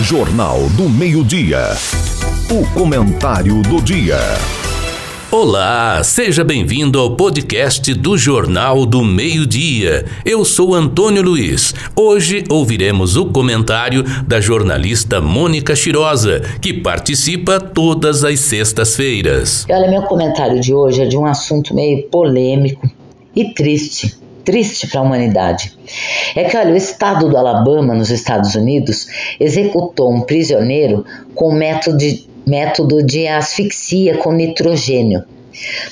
Jornal do Meio-Dia. O comentário do dia. Olá, seja bem-vindo ao podcast do Jornal do Meio-Dia. Eu sou Antônio Luiz. Hoje ouviremos o comentário da jornalista Mônica Chirosa, que participa todas as sextas-feiras. Olha, meu comentário de hoje é de um assunto meio polêmico e triste triste para a humanidade é que, olha, o estado do Alabama, nos Estados Unidos, executou um prisioneiro com método de, método de asfixia com nitrogênio.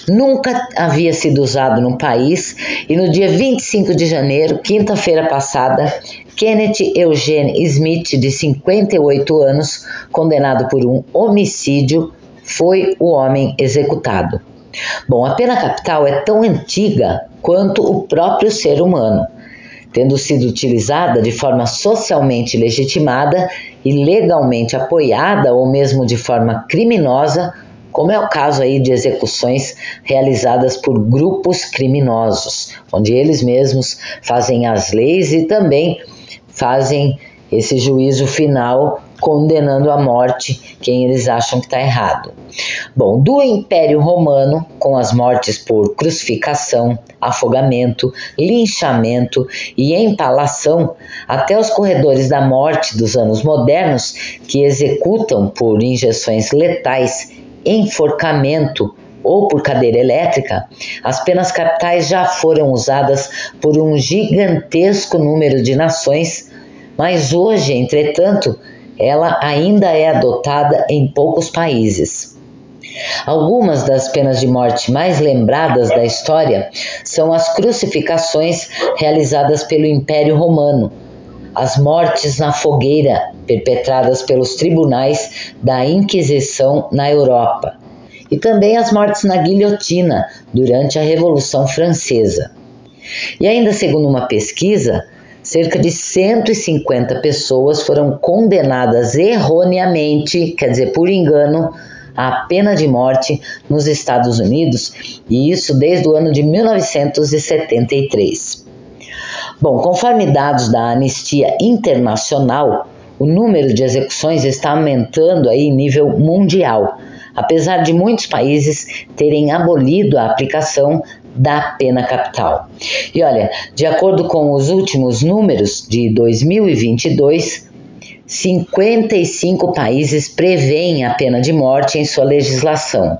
Nunca havia sido usado no país e no dia 25 de janeiro, quinta-feira passada, Kenneth Eugene Smith, de 58 anos, condenado por um homicídio, foi o homem executado. Bom, a pena capital é tão antiga quanto o próprio ser humano, tendo sido utilizada de forma socialmente legitimada e legalmente apoiada ou mesmo de forma criminosa, como é o caso aí de execuções realizadas por grupos criminosos, onde eles mesmos fazem as leis e também fazem esse juízo final condenando à morte quem eles acham que está errado. Bom, do Império Romano, com as mortes por crucificação, afogamento, linchamento e empalação, até os corredores da morte dos anos modernos, que executam por injeções letais, enforcamento, ou por cadeira elétrica, as penas capitais já foram usadas por um gigantesco número de nações, mas hoje, entretanto, ela ainda é adotada em poucos países. Algumas das penas de morte mais lembradas da história são as crucificações realizadas pelo Império Romano, as mortes na fogueira perpetradas pelos tribunais da Inquisição na Europa, e também as mortes na guilhotina durante a Revolução Francesa. E ainda segundo uma pesquisa, cerca de 150 pessoas foram condenadas erroneamente, quer dizer, por engano, à pena de morte nos Estados Unidos, e isso desde o ano de 1973. Bom, conforme dados da Anistia Internacional, o número de execuções está aumentando aí em nível mundial, apesar de muitos países terem abolido a aplicação da pena capital. E olha, de acordo com os últimos números de 2022, 55 países prevêem a pena de morte em sua legislação.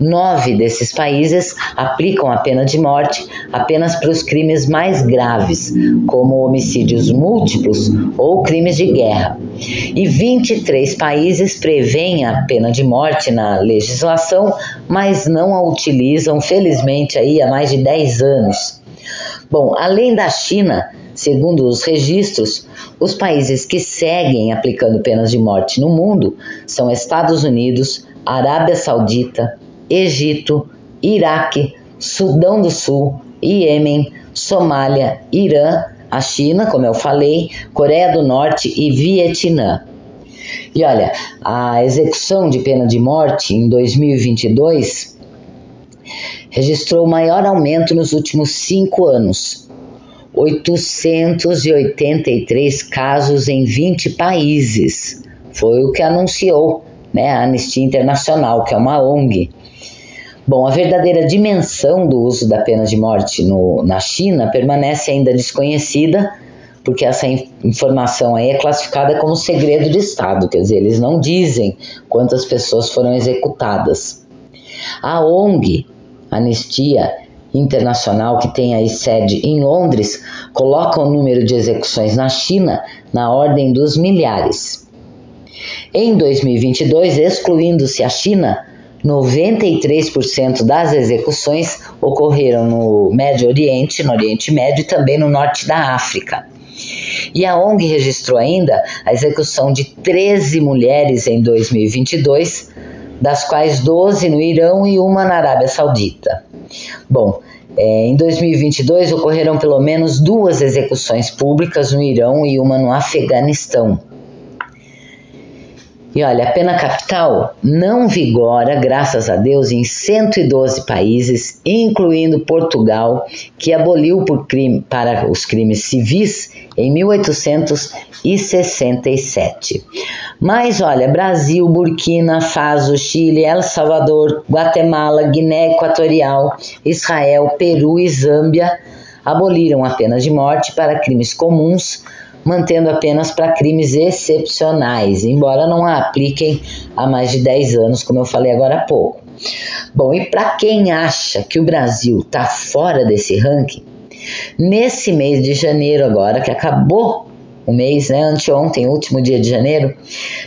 Nove desses países aplicam a pena de morte apenas para os crimes mais graves, como homicídios múltiplos ou crimes de guerra. E 23 países prevêem a pena de morte na legislação, mas não a utilizam, felizmente, aí há mais de 10 anos. Bom, além da China, Segundo os registros, os países que seguem aplicando penas de morte no mundo são Estados Unidos, Arábia Saudita, Egito, Iraque, Sudão do Sul, Iêmen, Somália, Irã, a China, como eu falei, Coreia do Norte e Vietnã. E olha, a execução de pena de morte em 2022 registrou o maior aumento nos últimos cinco anos, 883 casos em 20 países. Foi o que anunciou né, a Anistia Internacional, que é uma ONG. Bom, a verdadeira dimensão do uso da pena de morte no, na China permanece ainda desconhecida, porque essa informação aí é classificada como segredo de Estado, quer dizer, eles não dizem quantas pessoas foram executadas. A ONG Anistia internacional que tem aí sede em Londres coloca o número de execuções na China na ordem dos milhares. Em 2022, excluindo-se a China, 93% das execuções ocorreram no Médio Oriente, no Oriente Médio e também no norte da África. E a ONG registrou ainda a execução de 13 mulheres em 2022, das quais 12 no Irão e uma na Arábia Saudita. Bom, é, em 2022 ocorreram pelo menos duas execuções públicas no Irão e uma no Afeganistão. E olha, a pena capital não vigora, graças a Deus, em 112 países, incluindo Portugal, que aboliu crime, para os crimes civis em 1867. Mas olha, Brasil, Burkina Faso, Chile, El Salvador, Guatemala, Guiné Equatorial, Israel, Peru e Zâmbia aboliram a pena de morte para crimes comuns mantendo apenas para crimes excepcionais, embora não a apliquem há mais de 10 anos, como eu falei agora há pouco. Bom, e para quem acha que o Brasil está fora desse ranking, nesse mês de janeiro agora, que acabou o mês, né, anteontem, último dia de janeiro,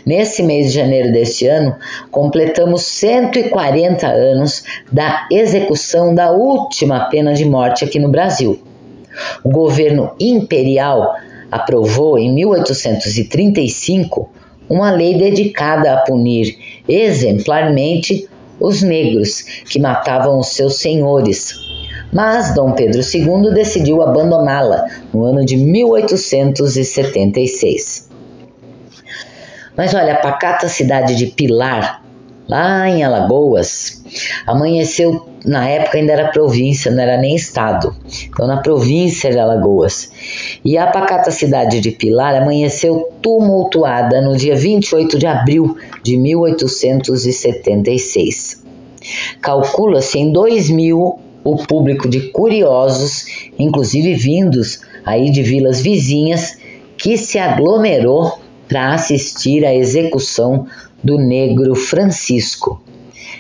nesse mês de janeiro deste ano, completamos 140 anos da execução da última pena de morte aqui no Brasil. O governo imperial aprovou em 1835 uma lei dedicada a punir exemplarmente os negros que matavam os seus senhores. Mas Dom Pedro II decidiu abandoná-la no ano de 1876. Mas olha, a pacata cidade de Pilar lá em Alagoas, amanheceu, na época ainda era província, não era nem estado, então na província de Alagoas. E a pacata cidade de Pilar amanheceu tumultuada no dia 28 de abril de 1876. Calcula-se em 2 mil o público de curiosos, inclusive vindos aí de vilas vizinhas, que se aglomerou para assistir à execução do negro Francisco.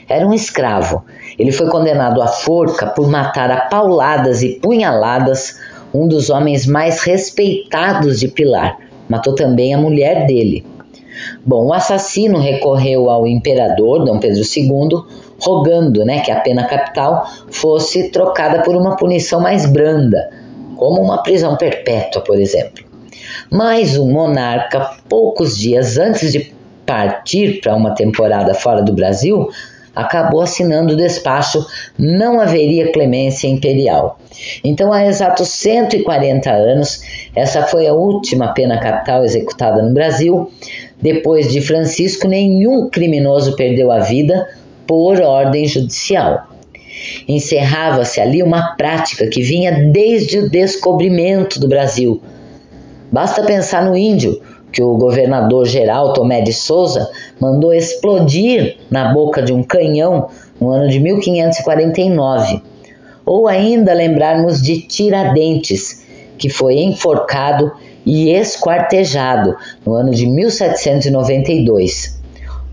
Era um escravo. Ele foi condenado à forca por matar a pauladas e punhaladas um dos homens mais respeitados de Pilar. Matou também a mulher dele. Bom, o assassino recorreu ao imperador Dom Pedro II, rogando né, que a pena capital fosse trocada por uma punição mais branda, como uma prisão perpétua, por exemplo. Mas o monarca, poucos dias antes de partir para uma temporada fora do Brasil, acabou assinando o despacho Não haveria clemência imperial. Então, há exatos 140 anos, essa foi a última pena capital executada no Brasil. Depois de Francisco, nenhum criminoso perdeu a vida por ordem judicial. Encerrava-se ali uma prática que vinha desde o descobrimento do Brasil. Basta pensar no índio, que o governador geral Tomé de Souza mandou explodir na boca de um canhão no ano de 1549. Ou ainda lembrarmos de Tiradentes, que foi enforcado e esquartejado no ano de 1792.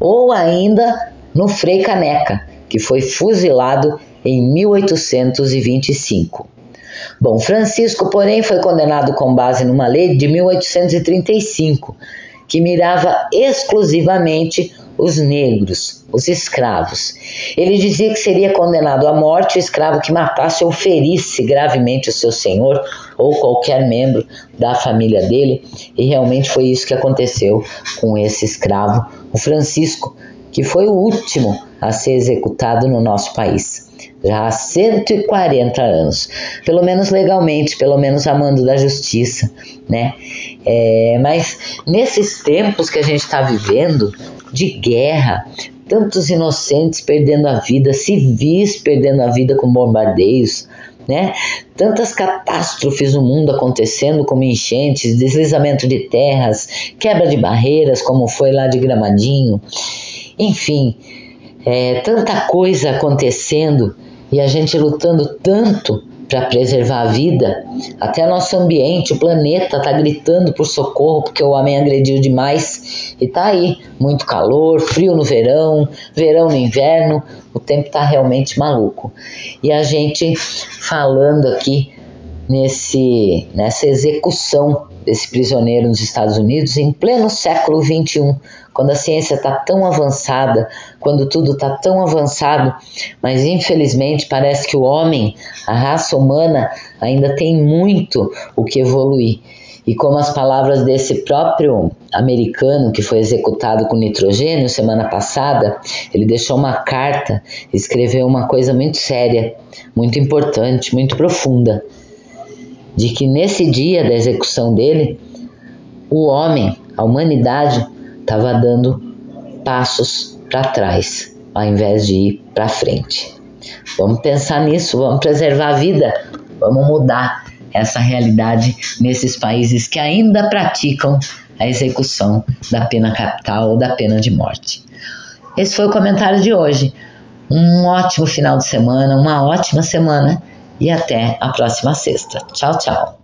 Ou ainda no Frei Caneca, que foi fuzilado em 1825. Bom, Francisco, porém, foi condenado com base numa lei de 1835, que mirava exclusivamente os negros, os escravos. Ele dizia que seria condenado à morte o escravo que matasse ou ferisse gravemente o seu senhor ou qualquer membro da família dele, e realmente foi isso que aconteceu com esse escravo, o Francisco, que foi o último a ser executado no nosso país já há 140 anos, pelo menos legalmente, pelo menos amando da justiça, né? É, mas nesses tempos que a gente está vivendo de guerra, tantos inocentes perdendo a vida, civis perdendo a vida com bombardeios, né? Tantas catástrofes no mundo acontecendo, como enchentes, deslizamento de terras, quebra de barreiras, como foi lá de Gramadinho, enfim, é, tanta coisa acontecendo e a gente lutando tanto para preservar a vida, até nosso ambiente, o planeta está gritando por socorro porque o homem agrediu demais e tá aí muito calor, frio no verão, verão no inverno, o tempo está realmente maluco. E a gente falando aqui nesse nessa execução desse prisioneiro nos Estados Unidos em pleno século 21, quando a ciência está tão avançada, quando tudo está tão avançado, mas infelizmente parece que o homem, a raça humana, ainda tem muito o que evoluir. E como as palavras desse próprio americano que foi executado com nitrogênio semana passada, ele deixou uma carta, escreveu uma coisa muito séria, muito importante, muito profunda, de que nesse dia da execução dele, o homem, a humanidade, estava dando passos para trás, ao invés de ir para frente. Vamos pensar nisso, vamos preservar a vida, vamos mudar essa realidade nesses países que ainda praticam a execução da pena capital ou da pena de morte. Esse foi o comentário de hoje. Um ótimo final de semana, uma ótima semana e até a próxima sexta. Tchau, tchau.